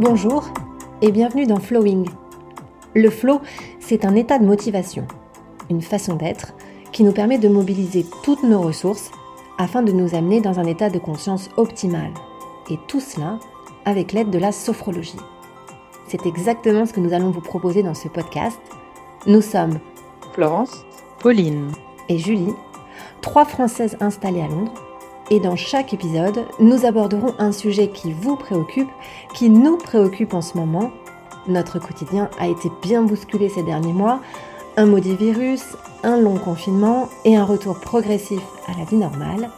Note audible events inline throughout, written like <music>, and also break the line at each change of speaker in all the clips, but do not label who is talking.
Bonjour et bienvenue dans Flowing. Le flow, c'est un état de motivation, une façon d'être qui nous permet de mobiliser toutes nos ressources afin de nous amener dans un état de conscience optimal. Et tout cela avec l'aide de la sophrologie. C'est exactement ce que nous allons vous proposer dans ce podcast. Nous sommes
Florence, Pauline
et Julie, trois Françaises installées à Londres. Et dans chaque épisode, nous aborderons un sujet qui vous préoccupe, qui nous préoccupe en ce moment. Notre quotidien a été bien bousculé ces derniers mois. Un maudit virus, un long confinement et un retour progressif à la vie normale.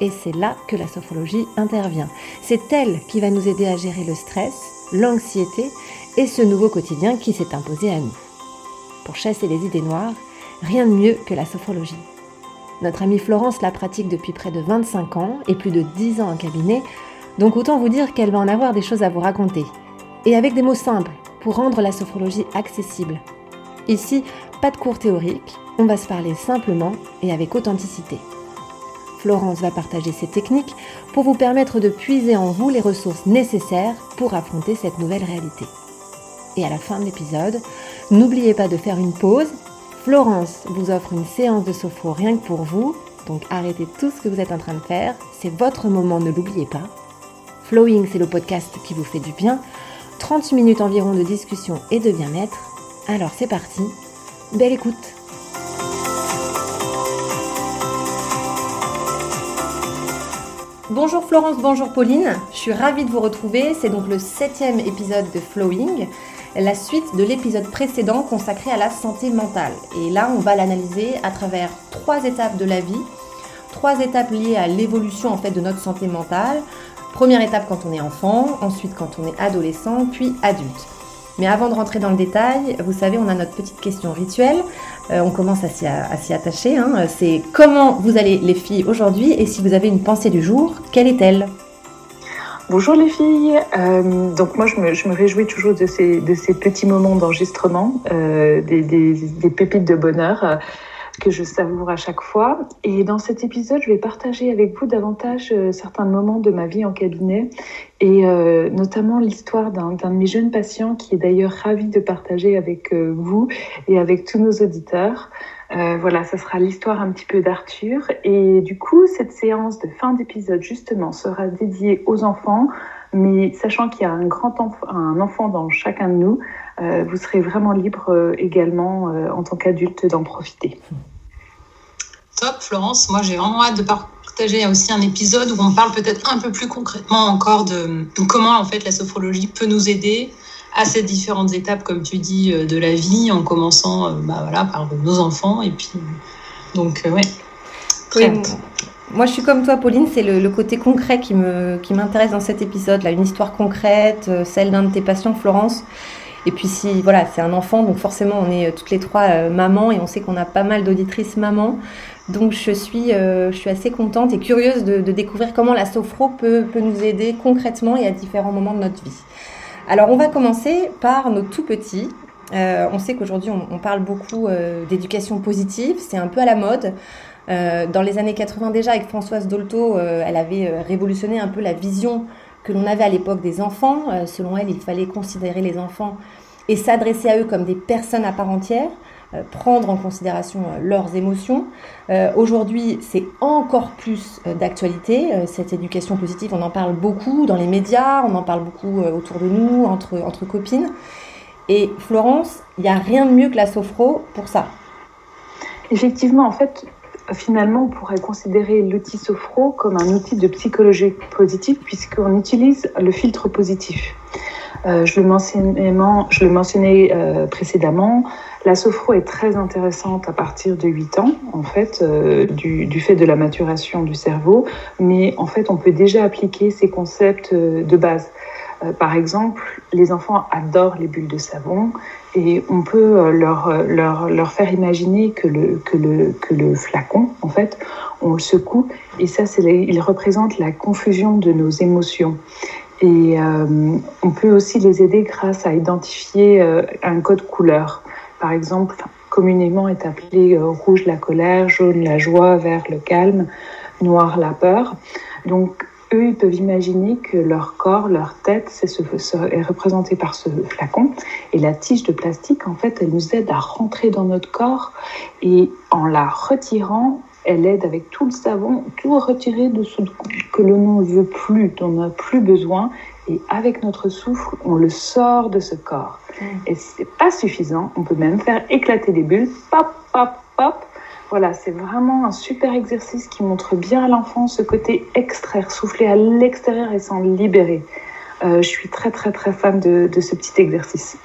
Et c'est là que la sophrologie intervient. C'est elle qui va nous aider à gérer le stress, l'anxiété et ce nouveau quotidien qui s'est imposé à nous. Pour chasser les idées noires, rien de mieux que la sophrologie. Notre amie Florence la pratique depuis près de 25 ans et plus de 10 ans en cabinet, donc autant vous dire qu'elle va en avoir des choses à vous raconter. Et avec des mots simples pour rendre la sophrologie accessible. Ici, pas de cours théoriques, on va se parler simplement et avec authenticité. Florence va partager ses techniques pour vous permettre de puiser en vous les ressources nécessaires pour affronter cette nouvelle réalité. Et à la fin de l'épisode, n'oubliez pas de faire une pause. Florence vous offre une séance de sophro rien que pour vous, donc arrêtez tout ce que vous êtes en train de faire, c'est votre moment, ne l'oubliez pas. Flowing, c'est le podcast qui vous fait du bien. 30 minutes environ de discussion et de bien-être. Alors c'est parti, belle écoute Bonjour Florence, bonjour Pauline, je suis ravie de vous retrouver. C'est donc le septième épisode de Flowing, la suite de l'épisode précédent consacré à la santé mentale. Et là, on va l'analyser à travers trois étapes de la vie, trois étapes liées à l'évolution en fait de notre santé mentale. Première étape quand on est enfant, ensuite quand on est adolescent, puis adulte. Mais avant de rentrer dans le détail, vous savez, on a notre petite question rituelle. Euh, on commence à s'y, attacher. Hein. C'est comment vous allez les filles aujourd'hui? Et si vous avez une pensée du jour, quelle est-elle?
Bonjour les filles. Euh, donc moi je me, réjouis toujours de ces, de ces petits moments d'enregistrement, euh, des, des, pépites de bonheur que je savoure à chaque fois. Et dans cet épisode, je vais partager avec vous davantage euh, certains moments de ma vie en cabinet et euh, notamment l'histoire d'un de mes jeunes patients qui est d'ailleurs ravi de partager avec euh, vous et avec tous nos auditeurs. Voilà, ça sera l'histoire un petit peu d'Arthur. Et du coup, cette séance de fin d'épisode, justement, sera dédiée aux enfants, mais sachant qu'il y a un grand enfant, un enfant dans chacun de nous, euh, vous serez vraiment libre euh, également euh, en tant qu'adulte d'en profiter.
Top, Florence. Moi, j'ai vraiment hâte de partager aussi un épisode où on parle peut-être un peu plus concrètement encore de, comment en fait la sophrologie peut nous aider à ces différentes étapes, comme tu dis, de la vie, en commençant bah, voilà, par nos enfants. Et puis, donc, ouais.
Très moi, je suis comme toi, Pauline. C'est le, côté concret qui me qui m'intéresse dans cet épisode. Là, une histoire concrète, celle d'un de tes patients, Florence. Et puis si voilà, c'est un enfant, donc forcément on est euh, toutes les trois euh, mamans et on sait qu'on a pas mal d'auditrices mamans. Donc je suis, euh, je suis assez contente et curieuse de, découvrir comment la sophro peut, peut, nous aider concrètement et à différents moments de notre vie. Alors on va commencer par nos tout petits. on sait qu'aujourd'hui on, parle beaucoup d'éducation positive, c'est un peu à la mode. dans les années 80 déjà, avec Françoise Dolto, elle avait révolutionné un peu la vision que l'on avait à l'époque des enfants. Euh, selon elle, il fallait considérer les enfants et s'adresser à eux comme des personnes à part entière, euh, prendre en considération euh, leurs émotions. Aujourd'hui, c'est encore plus d'actualité. cette éducation positive, on en parle beaucoup dans les médias, on en parle beaucoup autour de nous, entre, entre copines. Et Florence, il n'y a rien de mieux que la sophro pour ça.
Effectivement, en fait, finalement, on pourrait considérer l'outil Sophro comme un outil de psychologie positive puisqu'on utilise le filtre positif. Euh, je, le mentionnais euh, précédemment, la sophro est très intéressante à partir de 8 ans, en fait, euh, du, fait de la maturation du cerveau, mais en fait, on peut déjà appliquer ces concepts de base. par exemple, les enfants adorent les bulles de savon et on peut leur, faire imaginer que le, flacon, en fait, on le secoue et ça, c'est il représente la confusion de nos émotions. Et euh, on peut aussi les aider grâce à identifier un code couleur. Par exemple, communément est appelé rouge la colère, jaune la joie, vert le calme, noir la peur. Donc eux, ils peuvent imaginer que leur corps, leur tête, est représenté par ce flacon. Et la tige de plastique, en fait, elle nous aide à rentrer dans notre corps. Et en la retirant, elle aide avec tout le savon, tout retirer de ce que l'on ne veut plus, dont on n'a plus besoin. Et avec notre souffle, on le sort de ce corps. Et c'est pas suffisant. On peut même faire éclater des bulles. Pop, pop, pop. Voilà, c'est vraiment un super exercice qui montre bien à l'enfant ce côté extraire, souffler à l'extérieur et s'en libérer. Euh, je suis très très très fan de, ce petit exercice.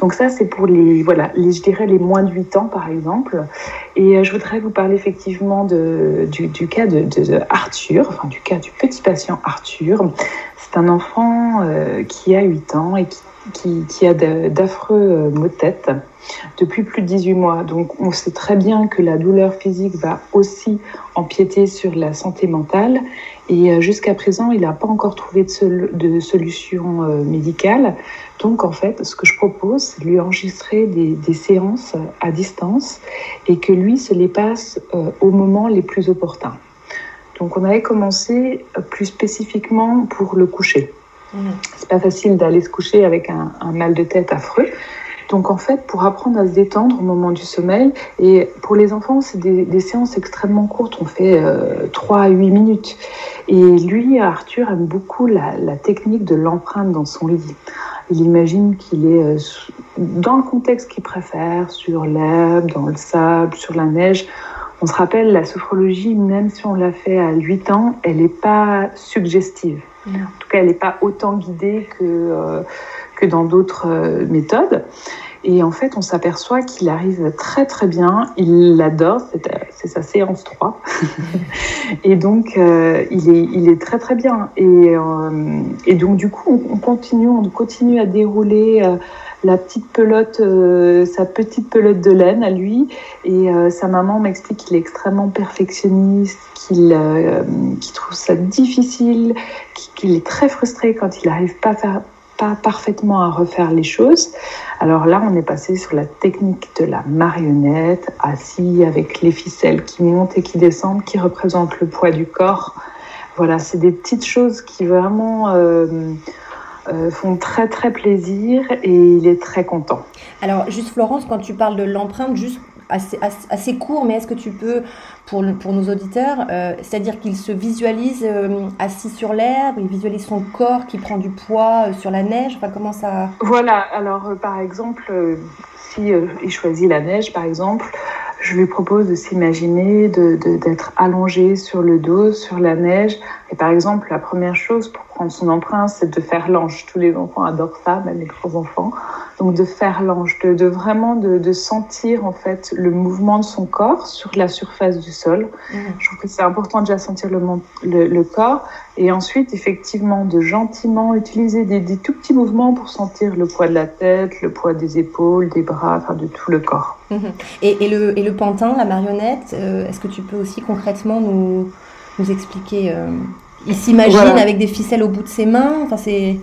Donc ça c'est pour les voilà les je dirais les moins de 8 ans par exemple. Et euh, je voudrais vous parler effectivement de, du, cas de, Arthur, enfin du cas du petit patient Arthur. C'est un enfant euh, qui a 8 ans et qui qui, a d'affreux maux de tête depuis plus de 18 mois. Donc on sait très bien que la douleur physique va aussi empiéter sur la santé mentale. Et euh, jusqu'à présent, il n'a pas encore trouvé de, solution euh, médicale. Donc en fait, ce que je propose, c'est lui enregistrer des, séances à distance et que lui se les passe euh, au moment les plus opportuns. Donc on avait commencé plus spécifiquement pour le coucher. C'est pas facile d'aller se coucher avec un mal de tête affreux. Donc en fait, pour apprendre à se détendre au moment du sommeil, et pour les enfants, c'est des, séances extrêmement courtes, on fait euh, 3 à 8 minutes. Et lui, Arthur, aime beaucoup la, technique de l'empreinte dans son lit. Il imagine qu'il est euh, dans le contexte qu'il préfère, sur l'herbe, dans le sable, sur la neige. On se rappelle, la sophrologie, même si on l'a fait à 8 ans, elle n'est pas suggestive. En tout cas, elle n'est pas autant guidée que... Euh, que dans d'autres euh, méthodes. Et en fait, on s'aperçoit qu'il arrive très très bien. Il l'adore, c'est sa séance 3. <laughs> et donc, euh, il, est, il est très très bien. Et, et donc, du coup, on, continue, on continue à dérouler la petite pelote, sa petite pelote de laine à lui. Et sa maman m'explique qu'il est extrêmement perfectionniste, qu'il trouve ça difficile, qu'il est très frustré quand il n'arrive pas pas parfaitement à refaire les choses. Alors là, on est passé sur la technique de la marionnette, assis avec les ficelles qui montent et qui descendent, qui représentent le poids du corps. Voilà, c'est des petites choses qui vraiment euh, font très très plaisir et il est très content.
Alors juste Florence, quand tu parles de l'empreinte, juste assez, assez, court, mais est-ce que tu peux, pour, pour nos auditeurs, euh, c'est-à-dire qu'il se visualise euh, assis sur l'herbe, il visualise son corps qui prend du poids sur la neige, enfin comment ça...
Voilà, alors par exemple, si il choisit la neige, par exemple, je lui propose de s'imaginer d'être allongé sur le dos, sur la neige. Et par exemple, la première chose pour prendre son empreinte, c'est de faire l'ange. Tous les enfants adorent ça, même les gros enfants. Donc de faire l'ange, de, vraiment de, sentir en fait le mouvement de son corps sur la surface du sol. Mmh. Je trouve que c'est important déjà sentir le, le, corps et ensuite effectivement de gentiment utiliser des, des, tout petits mouvements pour sentir le poids de la tête, le poids des épaules, des bras, enfin de tout le corps.
Mmh. Et, et, le, et, le, pantin, la marionnette, euh, est-ce que tu peux aussi concrètement nous, nous expliquer euh, Il s'imagine avec des ficelles au bout de ses mains, enfin c'est...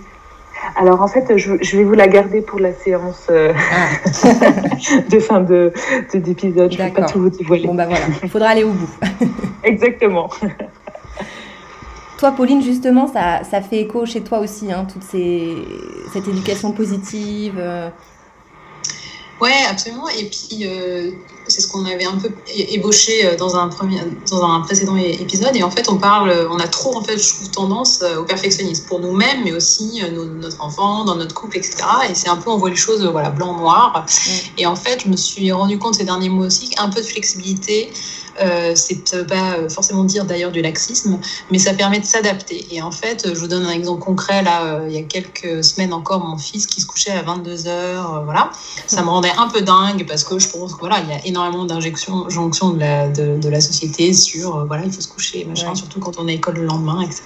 Alors en fait, je, vais vous la garder pour la séance euh, ah. <laughs> de fin de d'épisode. je ne vais pas tout vous dévoiler.
Bon bah voilà, il faudra aller au bout.
Exactement. <laughs>
Toi, Pauline, justement, ça, ça, fait écho chez toi aussi, hein, toute ces, cette éducation positive. Euh.
Ouais, absolument. Et puis, euh, c'est ce qu'on avait un peu ébauché euh, dans un, premier, dans un précédent épisode. Et en fait, on parle, on a trop, en fait, je trouve, tendance euh, au perfectionnisme pour nous-mêmes, mais aussi notre enfant, dans notre couple, etc. Et c'est un peu, on voit les choses, voilà, blanc-noir. Et en fait, je me suis rendu compte ces derniers mois aussi qu'un peu de flexibilité, euh, ça ne veut pas euh, forcément dire d'ailleurs du laxisme, mais ça permet de s'adapter. Et en fait, je vous donne un exemple concret. Là, euh, il y a quelques semaines encore, mon fils qui se couchait à 22 h voilà. Ça me rendait un peu dingue parce que je pense qu'il voilà, il y a énormément d'injonctions de la, de, la société sur voilà, il faut se coucher, machin, surtout quand on est à école le lendemain, etc.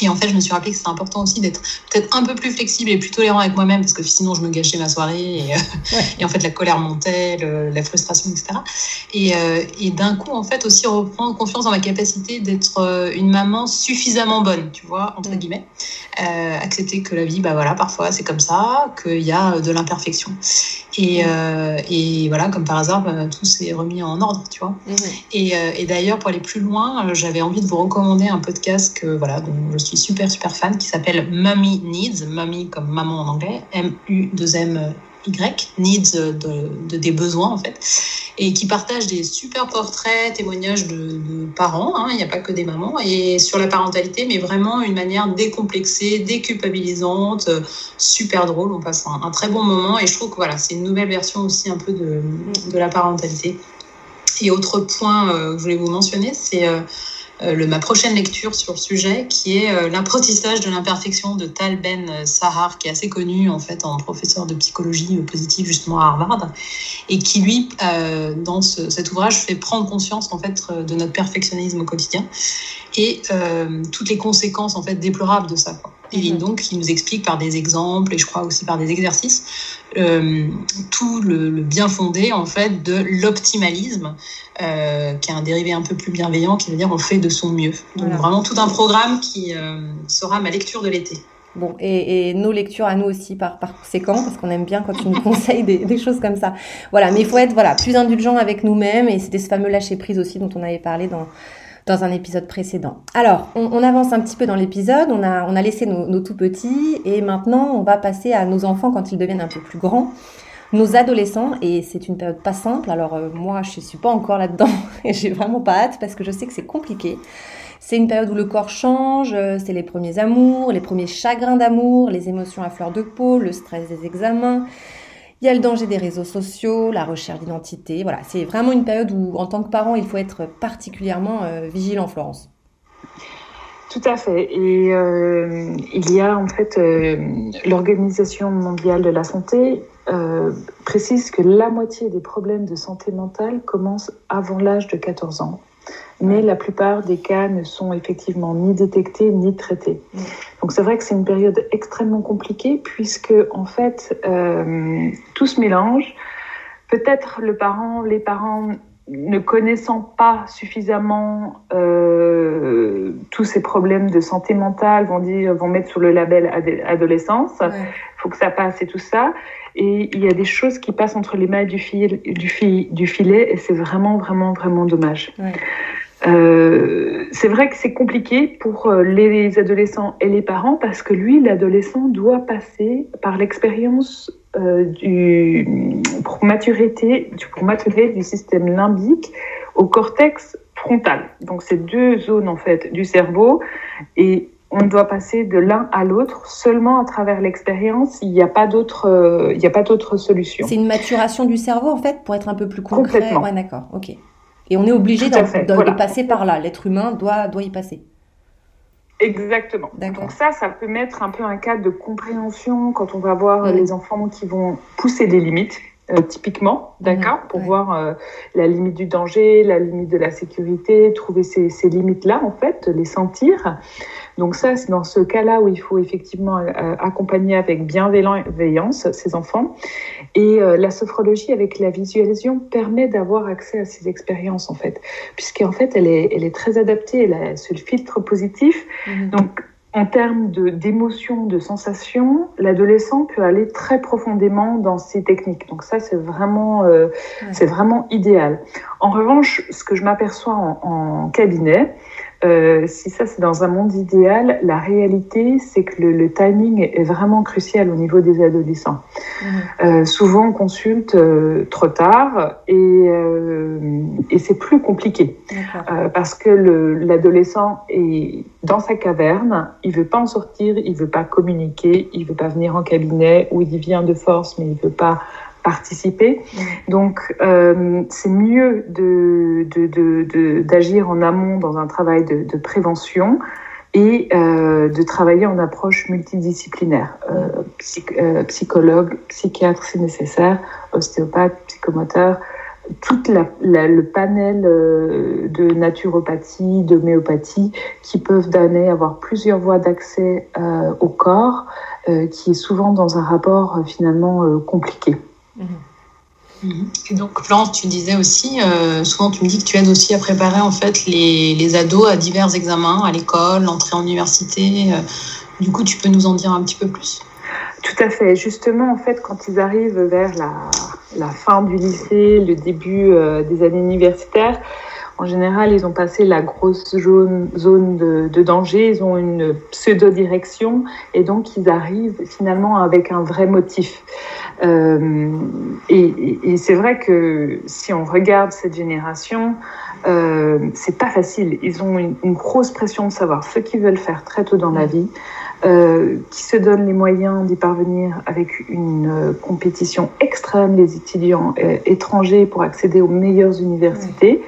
Et en fait, je me suis rappelé que c'est important aussi d'être peut-être un peu plus flexible et plus tolérant avec moi-même parce que sinon je me gâchais ma soirée et, euh, <laughs> et en fait la colère montait, la frustration, etc. Et, euh, et d'un coup, en fait, aussi reprendre confiance dans ma capacité d'être euh, une maman suffisamment bonne, tu vois, entre mm. guillemets. accepter que la vie, bah voilà, parfois c'est comme ça, qu'il y a de l'imperfection. Et, euh, et, voilà, comme par hasard, bah, tout s'est remis en ordre, tu vois. Mhm. Et, euh, et d'ailleurs, pour aller plus loin, j'avais envie de vous recommander un podcast que, voilà, dont je suis super, super fan, qui s'appelle Mummy Needs, Mummy comme maman en anglais, M-U-2-M y, needs de, des besoins en fait, et qui partagent des super portraits, témoignages de, parents, hein, il n'y a pas que des mamans, et sur la parentalité, mais vraiment une manière décomplexée, déculpabilisante, super drôle, on passe un, très bon moment, et je trouve que voilà, c'est une nouvelle version aussi un peu de, de la parentalité. Et autre point euh, que je voulais vous mentionner, c'est euh, le, ma prochaine lecture sur le sujet, qui est euh, l'apprentissage de l'imperfection de Tal Ben Sahar, qui est assez connu en fait en professeur de psychologie positive justement à Harvard, et qui lui, euh, dans ce, cet ouvrage, fait prendre conscience en fait de notre perfectionnisme au quotidien et toutes les conséquences en fait déplorables de ça. Quoi. Et donc, qui nous explique par des exemples et je crois aussi par des exercices euh, tout le, bien fondé en fait de l'optimalisme, euh, qui est un dérivé un peu plus bienveillant, qui veut dire on fait de son mieux. Donc vraiment tout un programme qui euh, sera ma lecture de l'été.
Bon, et, et, nos lectures à nous aussi par, par conséquent, parce qu'on aime bien quand tu nous <laughs> conseilles des, des, choses comme ça. Voilà, mais il faut être voilà plus indulgent avec nous-mêmes, et c'était ce fameux lâcher prise aussi dont on avait parlé dans dans un épisode précédent. Alors, on, avance un petit peu dans l'épisode, on a, on a laissé nos, nos, tout petits et maintenant on va passer à nos enfants quand ils deviennent un peu plus grands, nos adolescents et c'est une période pas simple. Alors euh, moi, je suis pas encore là-dedans <laughs> et j'ai vraiment pas hâte parce que je sais que c'est compliqué. C'est une période où le corps change, euh, c'est les premiers amours, les premiers chagrins d'amour, les émotions à fleur de peau, le stress des examens. Il y a le danger des réseaux sociaux, la recherche d'identité. Voilà, c'est vraiment une période où, en tant que parent, il faut être particulièrement euh, vigilant, Florence.
Tout à fait. Et euh, il y a en fait euh, l'Organisation mondiale de la santé précise que la moitié des problèmes de santé mentale commencent avant l'âge de 14 ans mais la plupart des cas ne sont effectivement ni détectés ni traités. Mm. Donc c'est vrai que c'est une période extrêmement compliquée puisque en fait euh, tout se mélange. Peut-être le parent, les parents ne connaissant pas suffisamment euh, tous ces problèmes de santé mentale vont dire vont mettre sous le label adolescence. Il faut que ça passe et tout ça. Et il y a des choses qui passent entre les mailles du, fil, du, du filet et c'est vraiment vraiment vraiment dommage. Ouais. Euh, c'est vrai que c'est compliqué pour euh, les adolescents et les parents parce que lui, l'adolescent, doit passer par l'expérience euh, du pour maturité, pour maturer du système limbique au cortex frontal. Donc c'est deux zones en fait du cerveau et on doit passer de l'un à l'autre seulement à travers l'expérience. Il n'y a pas d'autre, il n'y a pas d'autre solution.
C'est une maturation du cerveau en fait pour être un peu plus concret.
Complètement.
Ouais, d'accord. Ok. Et on est obligé de, passer par là. L'être humain doit, doit y passer.
Exactement. Donc ça, ça peut mettre un peu un cadre de compréhension quand on va voir les enfants qui vont pousser des limites. Euh, typiquement, d'accord, pour voir euh, la limite du danger, la limite de la sécurité, trouver ces, ces limites-là, en fait, les sentir. Donc ça, c'est dans ce cas-là où il faut effectivement euh, accompagner avec bienveillance ces enfants. Et la sophrologie avec la visualisation permet d'avoir accès à ces expériences en fait, puisqu'en fait elle est, elle est très adaptée, elle a ce filtre positif. Mhm. Donc en termes d'émotions, de, sensations, l'adolescent peut aller très profondément dans ces techniques. Donc ça, c'est vraiment, euh, c'est vraiment idéal. En revanche, ce que je m'aperçois en, en, cabinet, euh, si ça c'est dans un monde idéal, la réalité c'est que le, le, timing est vraiment crucial au niveau des adolescents. Mmh. Euh, souvent on consulte euh, trop tard et, et c'est plus compliqué parce que l'adolescent est dans sa caverne, il veut pas en sortir, il veut pas communiquer, il veut pas venir en cabinet ou il vient de force mais il veut pas participer. Donc, euh, c'est mieux d'agir de, de, en amont dans un travail de, prévention et euh, de travailler en approche multidisciplinaire. Euh, psychologue, psychiatre si nécessaire, ostéopathe, psychomoteur, tout la, le panel de naturopathie, d'homéopathie qui peuvent donner, avoir plusieurs voies d'accès au corps, qui est souvent dans un rapport finalement compliqué.
Mhm. Et donc, Florence, tu disais aussi, euh, souvent tu me dis que tu aides aussi à préparer en fait les, les ados à divers examens, à l'école, l'entrée en université. Euh, du coup, tu peux nous en dire un petit peu plus?
Tout à fait. Justement, en fait, quand ils arrivent vers la, la fin du lycée, le début euh, des années universitaires, en général, ils ont passé la grosse zone, zone de, de, danger, ils ont une pseudo-direction et donc ils arrivent finalement avec un vrai motif. Euh, et, c'est vrai que si on regarde cette génération, euh, c'est pas facile. Ils ont une, grosse pression de savoir ce qu'ils veulent faire très tôt dans la vie, euh, qui se donnent les moyens d'y parvenir avec une euh, compétition extrême des étudiants étrangers pour accéder aux meilleures universités.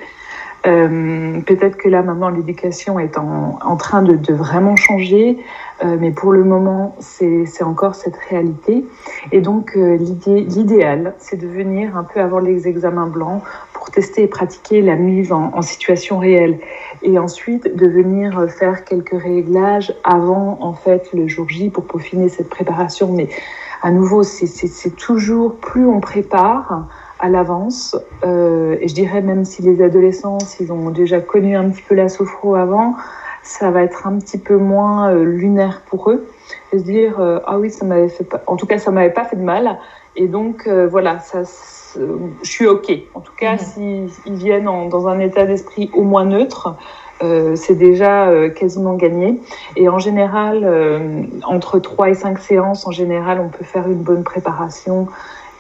Euh, peut-être que là maintenant l'éducation est en, en train de, de, vraiment changer, euh, mais pour le moment c'est encore cette réalité. Et donc euh, l'idéal c'est de venir un peu avant les examens blancs pour tester et pratiquer la mise en, en, situation réelle, et ensuite de venir faire quelques réglages avant en fait le jour J pour peaufiner cette préparation. Mais à nouveau c'est toujours plus on prépare à l'avance. Euh, et je dirais même si les adolescents, s'ils ont déjà connu un petit peu la sophro avant, ça va être un petit peu moins euh, lunaire pour eux. Et se dire euh, ah oui ça m'avait fait pas... en tout cas ça m'avait pas fait de mal et donc voilà ça je suis ok en tout cas mmh. s'ils si viennent en, dans un état d'esprit au moins neutre c'est déjà quasiment gagné. Et en général, entre 3 et 5 séances, en général, on peut faire une bonne préparation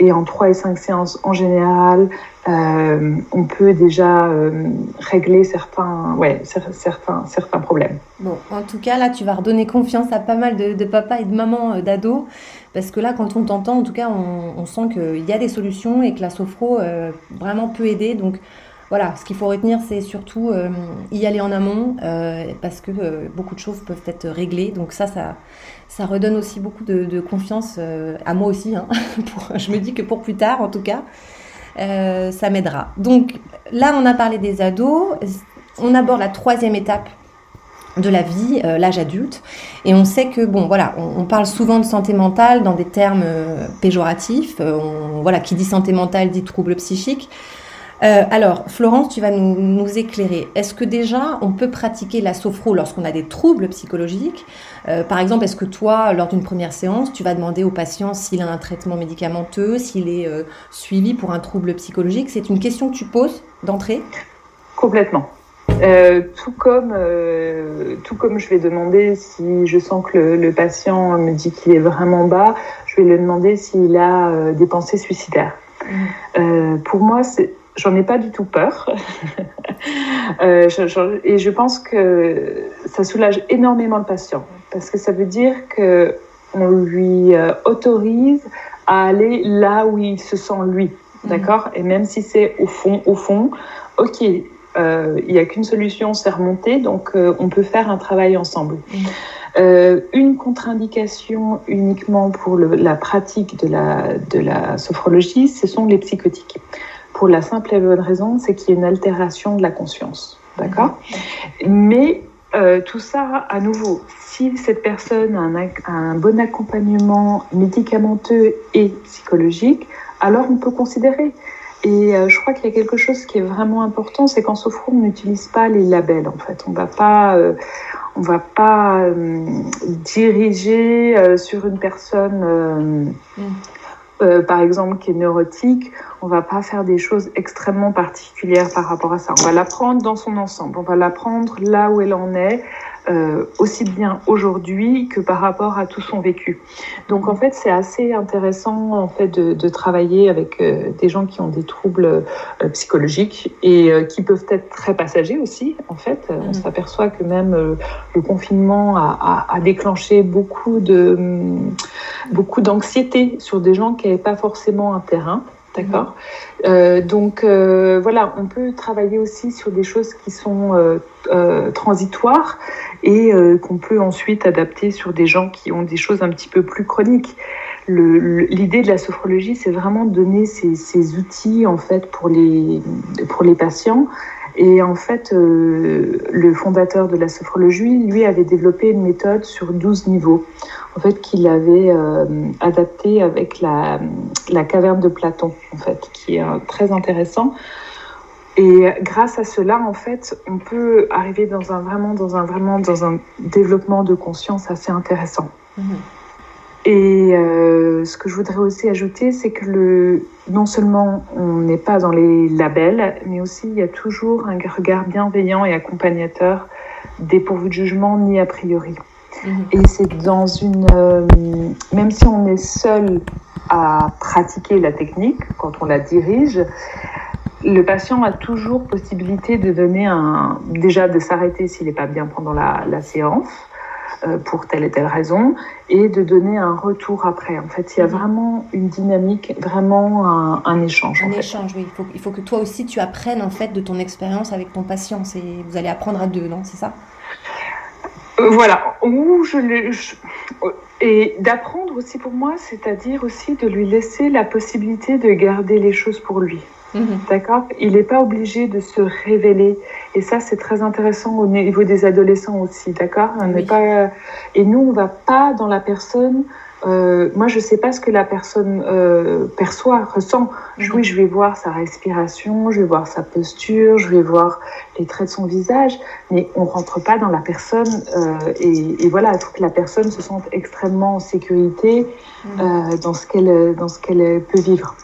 et en 3 et 5 séances en général, euh, on peut déjà euh, régler certains, ouais, certains, certains problèmes.
Bon, en tout cas, là, tu vas redonner confiance à pas mal de, de papas et de mamans euh, d'ados, parce que là, quand on t'entend, en tout cas, on, on sent qu'il y a des solutions et que la sophro euh, vraiment peut aider. Donc, voilà, ce qu'il faut retenir, c'est surtout y aller en amont, parce que beaucoup de choses peuvent être réglées. Donc ça, ça, ça redonne aussi beaucoup de, confiance euh, à moi aussi. Hein, <laughs> je me dis que pour plus tard, en tout cas, euh, ça m'aidera. Donc là, on a parlé des ados. On aborde la troisième étape de la vie, euh, l'âge adulte. Et on sait que, bon, voilà, on, parle souvent de santé mentale dans des termes péjoratifs. Voilà, qui dit santé mentale dit trouble psychique. Euh, alors, Florence, tu vas nous, nous éclairer. Est-ce que déjà, on peut pratiquer la sophro lorsqu'on a des troubles psychologiques euh, Par exemple, est-ce que toi, lors d'une première séance, tu vas demander au patient s'il a un traitement médicamenteux, s'il est euh, suivi pour un trouble psychologique? C'est une question que tu poses d'entrée?
Complètement. Euh, tout comme euh, tout comme je vais demander si je sens que le, le patient me dit qu'il est vraiment bas, je vais lui demander s'il a euh, des pensées suicidaires. Mmh. pour moi, c'est j'en ai pas du tout peur. <laughs> euh, je, je, et je pense que ça soulage énormément le patient parce que ça veut dire que on lui euh, autorise à aller là où il se sent lui, d'accord? Mmh. Et même si c'est au fond, au fond, ok, euh, il n'y a qu'une solution, c'est remonter, donc euh, on peut faire un travail ensemble. Mmh. Euh, une contre-indication uniquement pour le, la pratique de la, de la sophrologie, ce sont les psychotiques pour la simple et bonne raison, c'est qu'il y a une altération de la conscience. D'accord Mais euh, tout ça, à nouveau, si cette personne a un, a un, bon accompagnement médicamenteux et psychologique, alors on peut considérer. Et euh, je crois qu'il y a quelque chose qui est vraiment important, c'est qu'en sophro, on n'utilise pas les labels. En fait, on va pas, euh, on va pas euh, diriger sur une personne. Mm euh, par exemple, qui est neurotique, on va pas faire des choses extrêmement particulières par rapport à ça. On va l'apprendre dans son ensemble. On va l'apprendre là où elle en est, euh, aussi bien aujourd'hui que par rapport à tout son vécu. Donc en fait, c'est assez intéressant en fait de, de travailler avec euh, des gens qui ont des troubles euh, psychologiques et qui peuvent être très passagers aussi. En fait, mmh. on s'aperçoit que même le confinement a, a, a, déclenché beaucoup de beaucoup d'anxiété sur des gens qui n'avaient pas forcément un terrain. D'accord. Euh, donc euh, voilà, on peut travailler aussi sur des choses qui sont euh, transitoires et qu'on peut ensuite adapter sur des gens qui ont des choses un petit peu plus chroniques. L'idée de la sophrologie, c'est vraiment de donner ces, ces, outils en fait pour les pour les patients. Et en fait, euh, le fondateur de la sophrologie, lui, avait développé une méthode sur 12 niveaux en fait, qu'il avait euh, adapté avec la, la, caverne de Platon, en fait, qui est euh, très intéressant. Et grâce à cela, en fait, on peut arriver dans un vraiment, dans un vraiment, dans un développement de conscience assez intéressant. Mmh. Et euh, ce que je voudrais aussi ajouter, c'est que le, non seulement on n'est pas dans les labels, mais aussi il y a toujours un regard bienveillant et accompagnateur, dépourvu de jugement ni a priori. Mhm. Et c'est dans une, euh, même si on est seul à pratiquer la technique quand on la dirige, le patient a toujours possibilité de donner un, déjà de s'arrêter s'il n'est pas bien pendant la, la séance pour telle et telle raison et de donner un retour après. En fait, il y a mhm. vraiment une dynamique, vraiment un, un échange.
Un échange, oui. Il faut, il faut, que toi aussi tu apprennes en fait de ton expérience avec ton patient. C'est, vous allez apprendre à deux, non C'est ça?
Euh, Voilà. Je, le, et d'apprendre aussi pour moi, c'est-à-dire aussi de lui laisser la possibilité de garder les choses pour lui. Mhm. D'accord Il n'est pas obligé de se révéler. Et ça, c'est très intéressant au niveau des adolescents aussi. D'accord? Pas. Et nous, on va pas dans la personne. Euh, moi, je sais pas ce que la personne euh, perçoit, ressent. Mhm. Oui, je vais voir sa respiration, je vais voir sa posture, je vais voir les traits de son visage, mais on rentre pas dans la personne. Euh, et, et, voilà, il faut que la personne se sente extrêmement en sécurité mhm. dans ce qu'elle dans ce qu'elle peut vivre.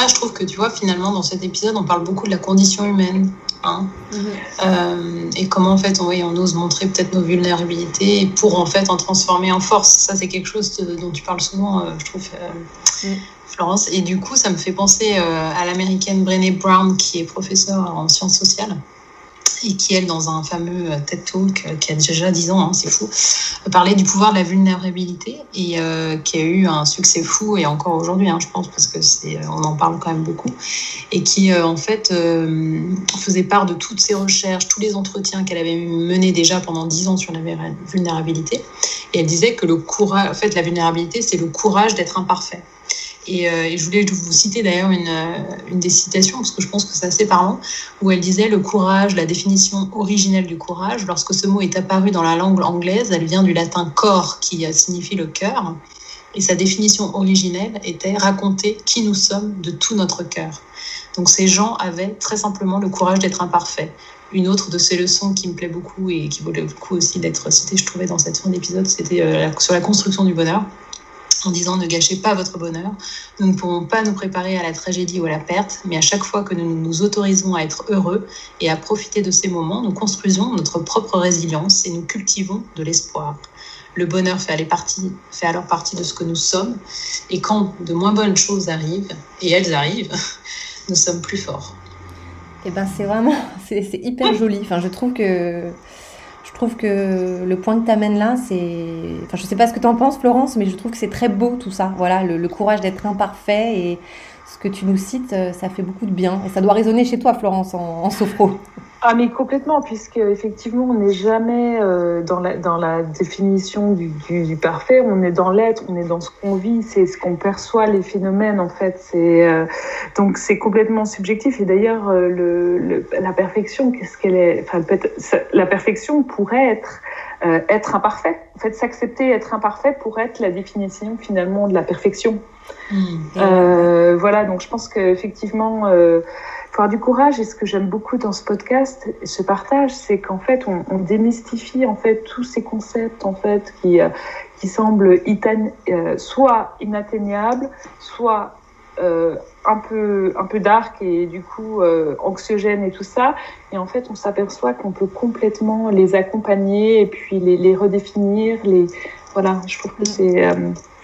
Ah, je trouve que tu vois, finalement, dans cet épisode, on parle beaucoup de la condition humaine. Hein. Mhm. Euh, et comment, en fait, on, on ose montrer peut-être nos vulnérabilités pour, en fait, en transformer en force. Ça, c'est quelque chose dont tu parles souvent, euh, je trouve, euh, Florence. Et du coup, ça me fait penser à l'américaine Brené Brown, qui est professeure en sciences sociales et qui, elle, dans un fameux euh, TED Talk euh, qui a déjà 10 ans, hein, c'est fou, parlait du pouvoir de la vulnérabilité et euh, qui a eu un succès fou et encore aujourd'hui, hein, je pense, parce que on en parle quand même beaucoup, et qui, en fait, faisait part de toutes ses recherches, tous les entretiens qu'elle avait menés déjà pendant 10 ans sur la vulnérabilité. Et elle disait que le courage, en fait, la vulnérabilité, c'est le courage d'être imparfait. Euh, et, je voulais vous citer d'ailleurs une, euh, une, des citations, parce que je pense que c'est assez parlant, où elle disait le courage, la définition originelle du courage, lorsque ce mot est apparu dans la langue anglaise, elle vient du latin corps, qui signifie le cœur. Et sa définition originelle était raconter qui nous sommes de tout notre cœur. Donc ces gens avaient très simplement le courage d'être imparfaits. Une autre de ces leçons qui me plaît beaucoup et qui vaut le coup aussi d'être citée, je trouvais, dans cette fin d'épisode, c'était euh, sur la construction du bonheur en disant ne gâchez pas votre bonheur. Nous ne pourrons pas nous préparer à la tragédie ou à la perte, mais à chaque fois que nous nous autorisons à être heureux et à profiter de ces moments, nous construisons notre propre résilience et nous cultivons de l'espoir. Le bonheur fait, alors partie de ce que nous sommes, et quand de moins bonnes choses arrivent, et elles arrivent, <laughs> nous sommes plus forts.
Eh ben c'est vraiment, c'est hyper joli. Enfin, je trouve que trouve que le point que tu amènes là, c'est. Enfin, je sais pas ce que tu en penses, Florence, mais je trouve que c'est très beau tout ça. Voilà, le, courage d'être imparfait et ce que tu nous cites, euh, ça fait beaucoup de bien. Et ça doit résonner chez toi, Florence, en, en sophro.
Ah mais complètement, puisque effectivement on n'est jamais euh, dans, la, dans la définition du, du, du parfait, on est dans l'être, on est dans ce qu'on vit, c'est ce qu'on perçoit les phénomènes en fait. C'est euh, donc c'est complètement subjectif. Et d'ailleurs euh, le, le, la perfection, qu'est-ce qu'elle est? Enfin la perfection pourrait être être imparfait. En fait, s'accepter être imparfait pourrait être la définition finalement de la perfection. Mmh. voilà, donc je pense du courage et ce que j'aime beaucoup dans ce podcast, ce partage, c'est qu'en fait on, démystifie en fait tous ces concepts en fait qui euh, qui semblent euh, soit inatteignables, soit euh, un peu un peu dark et du coup anxiogène et tout ça. Et en fait on s'aperçoit qu'on peut complètement les accompagner et puis les, les redéfinir. Les voilà, je trouve que c'est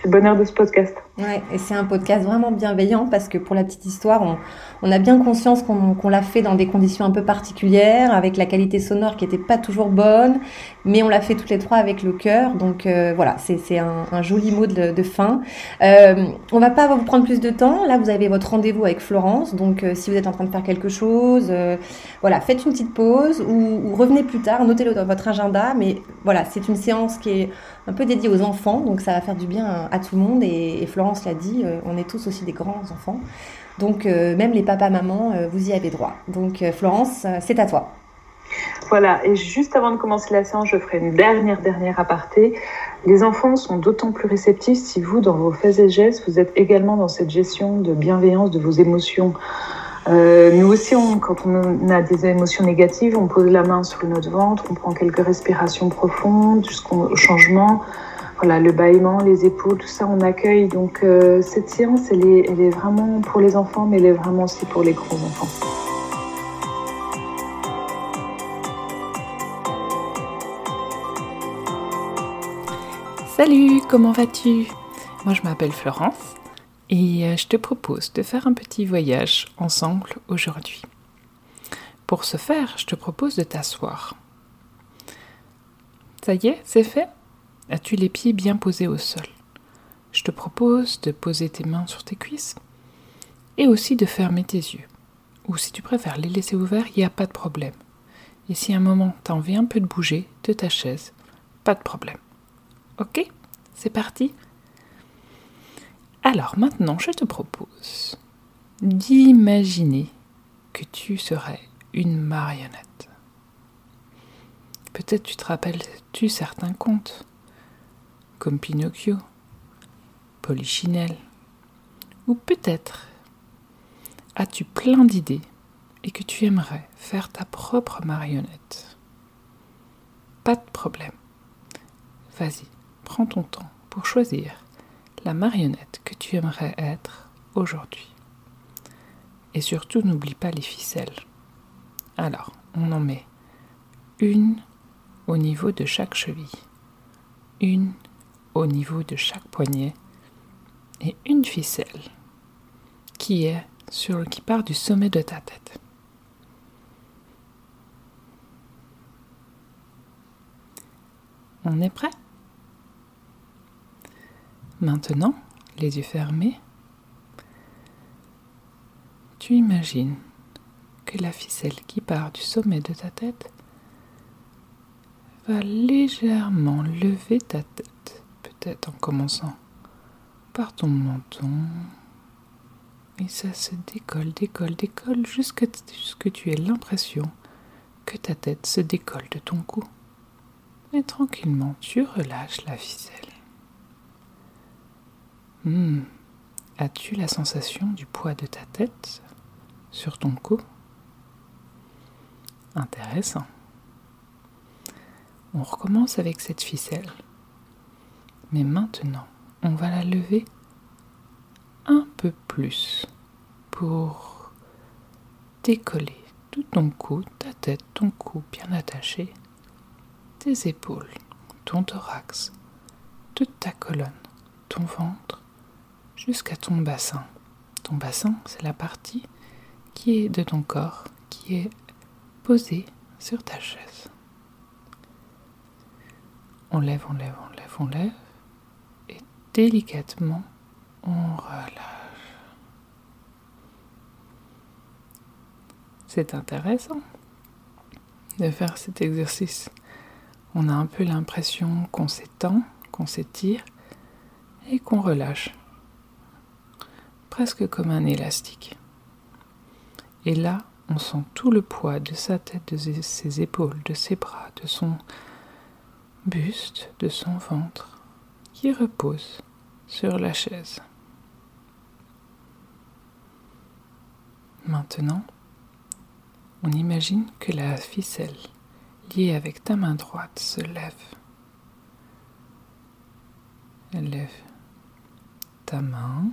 le bonheur de ce podcast.
Ouais, et c'est un podcast vraiment bienveillant parce que pour la petite histoire, on, a bien conscience qu'on l'a fait dans des conditions un peu particulières, avec la qualité sonore qui n'était pas toujours bonne, mais on l'a fait toutes les trois avec le cœur. Donc euh, voilà, c'est un, joli mot de, fin. Euh, on va pas vous prendre plus de temps. Là, vous avez votre rendez-vous avec Florence. Donc euh, si vous êtes en train de faire quelque chose, euh, voilà, faites une petite pause ou, revenez plus tard, notez-le dans votre agenda. Mais voilà, c'est une séance qui est un peu dédiée aux enfants, donc ça va faire du bien à, tout le monde. Et Florence l'a dit, on est tous aussi des grands enfants. Donc euh, même les papas-mamans, euh, vous y avez droit. Donc euh, Florence, c'est à toi.
Voilà, et juste avant de commencer la séance, je ferai une dernière, dernière aparté. Les enfants sont d'autant plus réceptifs si vous, dans vos faits et gestes, vous êtes également dans cette gestion de bienveillance de vos émotions. Euh, nous aussi, quand on a des émotions négatives, on pose la main sur notre ventre, on prend quelques respirations profondes jusqu'au changement. Voilà, le bâillement, les épaules, tout ça, on accueille. Donc euh, cette séance, elle est, elle est vraiment pour les enfants, mais elle est vraiment aussi pour les grands enfants.
Salut, comment vas-tu? Moi je m'appelle Florence et euh, je te propose de faire un petit voyage ensemble aujourd'hui. Pour ce faire, je te propose de t'asseoir. Ça y est, c'est fait? As-tu les pieds bien posés au sol? Je te propose de poser tes mains sur tes cuisses et aussi de fermer tes yeux. Ou si tu préfères les laisser ouverts, il n'y a pas de problème. Et si à un moment tu as envie un peu de bouger de ta chaise, pas de problème. Ok? C'est parti? Alors maintenant, je te propose d'imaginer que tu serais une marionnette. Peut-être tu te rappelles-tu certains contes? Comme Pinocchio, Polichinelle. Ou peut-être as-tu plein d'idées et que tu aimerais faire ta propre marionnette? Pas de problème. Vas-y, prends ton temps pour choisir la marionnette que tu aimerais être aujourd'hui. Et surtout, n'oublie pas les ficelles. Alors, on en met une au niveau de chaque cheville, une au niveau de chaque poignet et une ficelle qui est sur qui part du sommet de ta tête. On est prêt? Maintenant, les yeux fermés, tu imagines que la ficelle qui part du sommet de ta tête va légèrement lever ta tête en commençant par ton menton. Et ça se décolle, décolle, décolle jusqu'à ce que tu aies l'impression que ta tête se décolle de ton cou. Et tranquillement, tu relâches la ficelle. Hmm. As-tu la sensation du poids de ta tête sur ton cou? Intéressant. On recommence avec cette ficelle. Mais maintenant, on va la lever un peu plus pour décoller tout ton cou, ta tête, ton cou bien attaché, tes épaules, ton thorax, toute ta colonne, ton ventre, jusqu'à ton bassin. Ton bassin, c'est la partie qui est de ton corps, qui est posée sur ta chaise. On lève, on lève, on lève, on lève délicatement, on relâche. C'est intéressant de faire cet exercice. On a un peu l'impression qu'on s'étend, qu'on s'étire et qu'on relâche. Presque comme un élastique. Et là, on sent tout le poids de sa tête, de ses épaules, de ses bras, de son buste, de son ventre repose sur la chaise. Maintenant, on imagine que la ficelle liée avec ta main droite se lève. Elle lève ta main,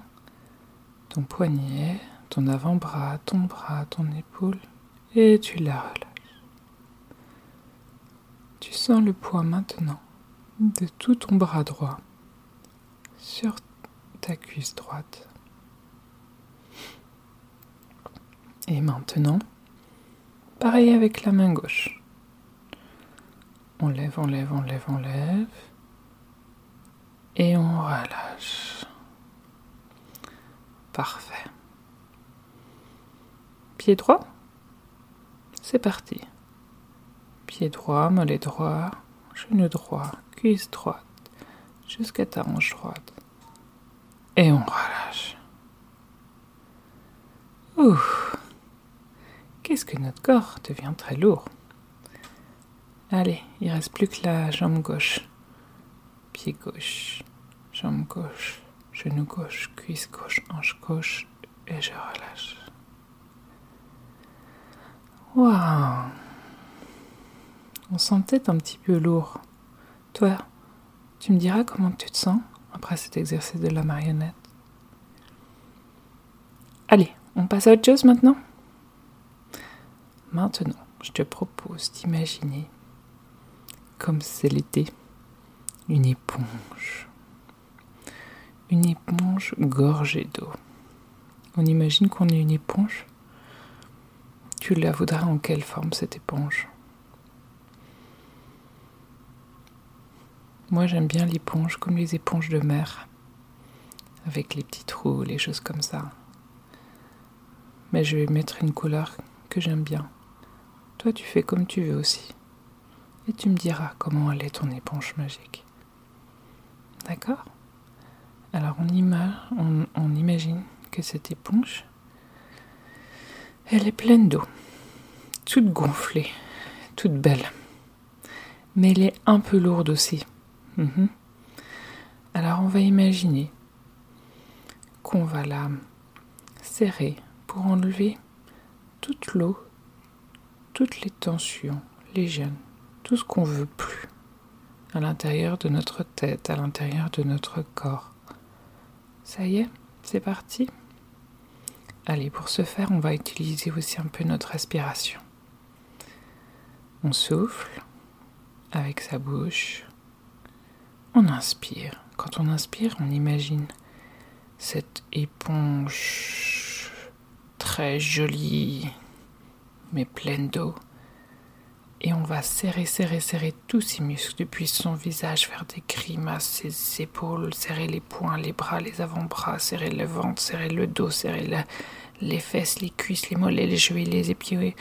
ton poignet, ton avant-bras, ton bras, ton épaule, et tu la relâches. Tu sens le poids maintenant de tout ton bras droit sur ta cuisse droite. Et maintenant, pareil avec la main gauche. On lève, on lève, on lève, on lève. Et on relâche. Parfait. Pied droit. C'est parti. Pied droit, mollet droit, genou droit, cuisse droite, jusqu'à ta hanche droite. Et on relâche. Ouh, qu'est-ce que notre corps devient très lourd. Allez, il reste plus que la jambe gauche. Pied gauche, jambe gauche, genou gauche, cuisse gauche, hanche gauche, et je relâche. Waouh On sent peut-être un petit peu lourd. Toi, Tu me diras comment tu te sens après cet exercice de la marionnette. Allez, on passe à autre chose maintenant? Maintenant, je te propose d'imaginer, comme c'est l'été, une éponge. Une éponge gorgée d'eau. On imagine qu'on est une éponge? Tu la voudras en quelle forme cette éponge? Moi j'aime bien l'éponge comme les éponges de mer, avec les petits trous, les choses comme ça. Mais je vais mettre une couleur que j'aime bien. Toi tu fais comme tu veux aussi. Et tu me diras comment elle est ton éponge magique. D'accord? Alors on, on imagine que cette éponge, elle est pleine d'eau, toute gonflée, toute belle. Mais elle est un peu lourde aussi. Mhm. Alors on va imaginer qu'on va la serrer pour enlever toute l'eau, toutes les tensions, les gênes, tout ce qu'on veut plus à l'intérieur de notre tête, à l'intérieur de notre corps. Ça y est, c'est parti. Allez, pour ce faire, on va utiliser aussi un peu notre respiration. On souffle avec sa bouche. On inspire. Quand on inspire, on imagine cette éponge très jolie, mais pleine d'eau et on va serrer, serrer, serrer tous ses muscles depuis son visage, faire des grimaces, ses épaules, serrer les poings, les bras, les avant-bras, serrer le ventre, serrer le dos, serrer les fesses, les cuisses, les mollets, les chevilles, les épieux.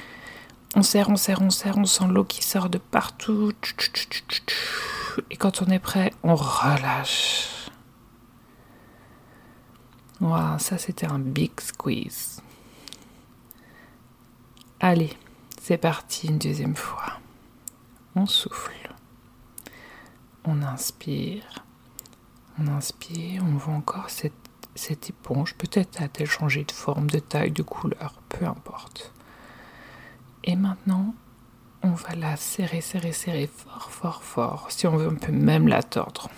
On serre, on serre, on serre, on sent l'eau qui sort de partout. Et quand on est prêt, on relâche. Waouh, ça c'était un big squeeze. Allez. C'est parti une deuxième fois. On souffle. On inspire. On inspire. On voit encore cette, cette éponge. Peut-être a-t-elle changé de forme, de taille, de couleur. Peu importe. Et maintenant, on va la serrer, serrer, serrer fort, fort, fort. Si on veut, on peut même la tordre.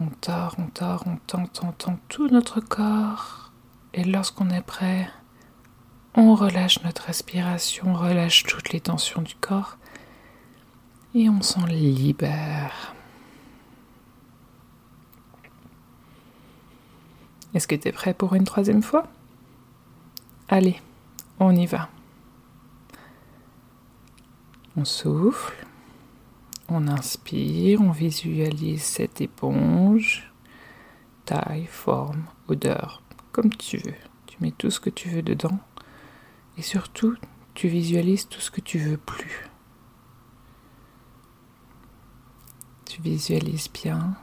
On tord, on tord, on tente, on tente tout notre corps. Et lorsqu'on est prêt, on relâche notre respiration, on relâche toutes les tensions du corps et on s'en libère. Est-ce que tu es prêt pour une troisième fois? Allez, on y va. On souffle, on inspire, on visualise cette éponge, taille, forme, odeur, comme tu veux. Tu mets tout ce que tu veux dedans et surtout, tu visualises tout ce que tu veux plus. Tu visualises bien.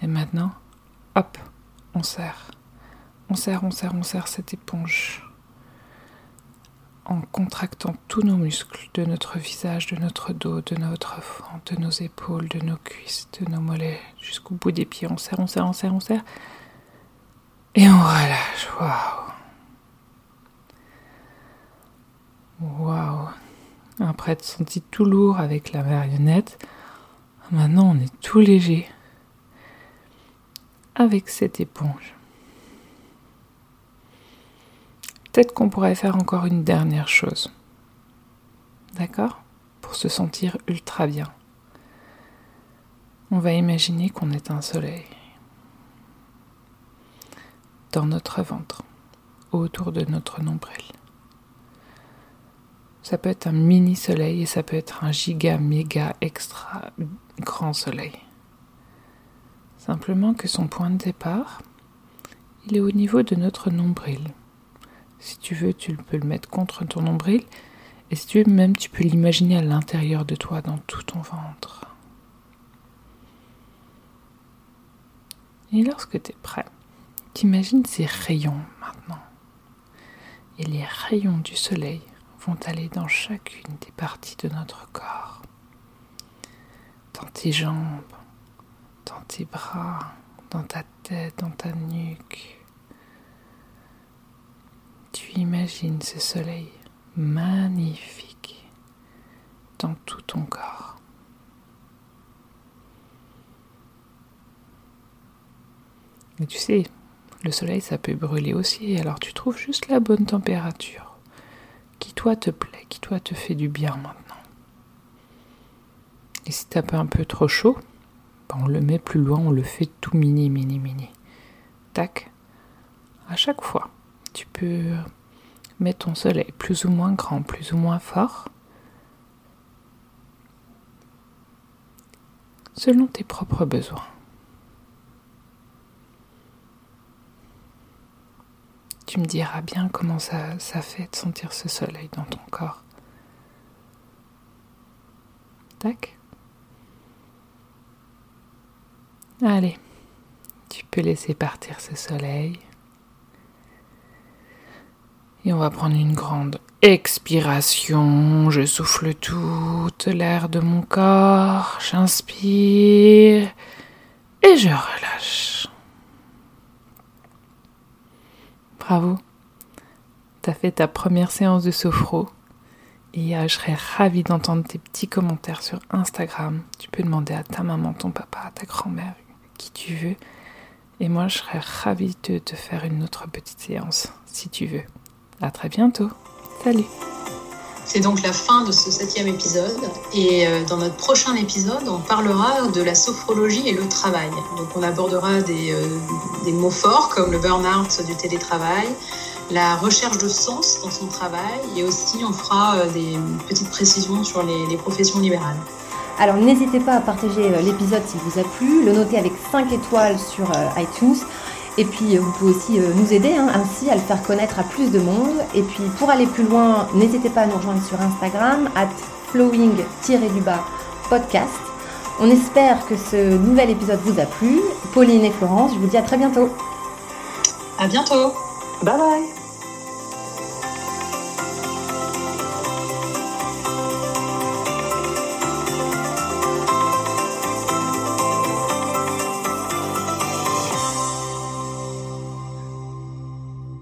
Et maintenant, hop, on serre. On serre, on serre, on serre cette éponge. En contractant tous nos muscles de notre visage, de notre dos, de notre front, de nos épaules, de nos cuisses, de nos mollets, jusqu'au bout des pieds. On serre, on serre, on serre, on serre. Et on relâche. Waouh! Waouh Après être senti tout lourd avec la marionnette, maintenant on est tout léger avec cette éponge. Peut-être qu'on pourrait faire encore une dernière chose. D'accord? Pour se sentir ultra bien. On va imaginer qu'on est un soleil dans notre ventre, autour de notre nombril. Ça peut être un mini soleil et ça peut être un giga, méga, extra grand soleil. Simplement que son point de départ, il est au niveau de notre nombril. Si tu veux, tu peux le mettre contre ton nombril. Et si tu veux, même tu peux l'imaginer à l'intérieur de toi, dans tout ton ventre. Et lorsque tu es prêt, t'imagines ces rayons maintenant. Et les rayons du soleil vont aller dans chacune des parties de notre corps. Dans tes jambes, dans tes bras, dans ta tête, dans ta nuque. Tu imagines ce soleil magnifique dans tout ton corps. Mais tu sais, le soleil, ça peut brûler aussi, alors tu trouves juste la bonne température, qui toi te plaît, qui toi te fait du bien maintenant. Et si t'as un peu trop chaud, ben, on le met plus loin, on le fait tout mini, mini, mini. Tac. À chaque fois, tu peux mettre ton soleil plus ou moins grand, plus ou moins fort. Selon tes propres besoins. Tu me diras bien comment ça, fait de sentir ce soleil dans ton corps. Tac. Allez, tu peux laisser partir ce soleil. Et on va prendre une grande expiration. Je souffle toute l'air de mon corps. J'inspire et je relâche. Bravo. T'as fait ta première séance de sophro. Et euh, je serais ravie d'entendre tes petits commentaires sur Instagram. Tu peux demander à ta maman, ton papa, ta grand-mère, qui tu veux. Et moi, je serais ravie de te faire une autre petite séance, si tu veux. À très bientôt. Salut.
C'est donc la fin de ce septième épisode. Et euh, dans notre prochain épisode, on parlera de la sophrologie et le travail. Donc on abordera des, euh, des mots forts comme le burn-out du télétravail, la recherche de sens dans son travail et aussi on fera euh, des petites précisions sur les, les professions libérales.
Alors n'hésitez pas à partager l'épisode s'il vous a plu, le noter avec 5 étoiles sur iTunes. Et puis vous pouvez aussi nous aider hein, ainsi à le faire connaître à plus de monde. Et puis pour aller plus loin, n'hésitez pas à nous rejoindre sur Instagram, at flowing-podcast. On espère que ce nouvel épisode vous a plu. Pauline et Florence, je vous dis à très bientôt.
À bientôt.
Bye bye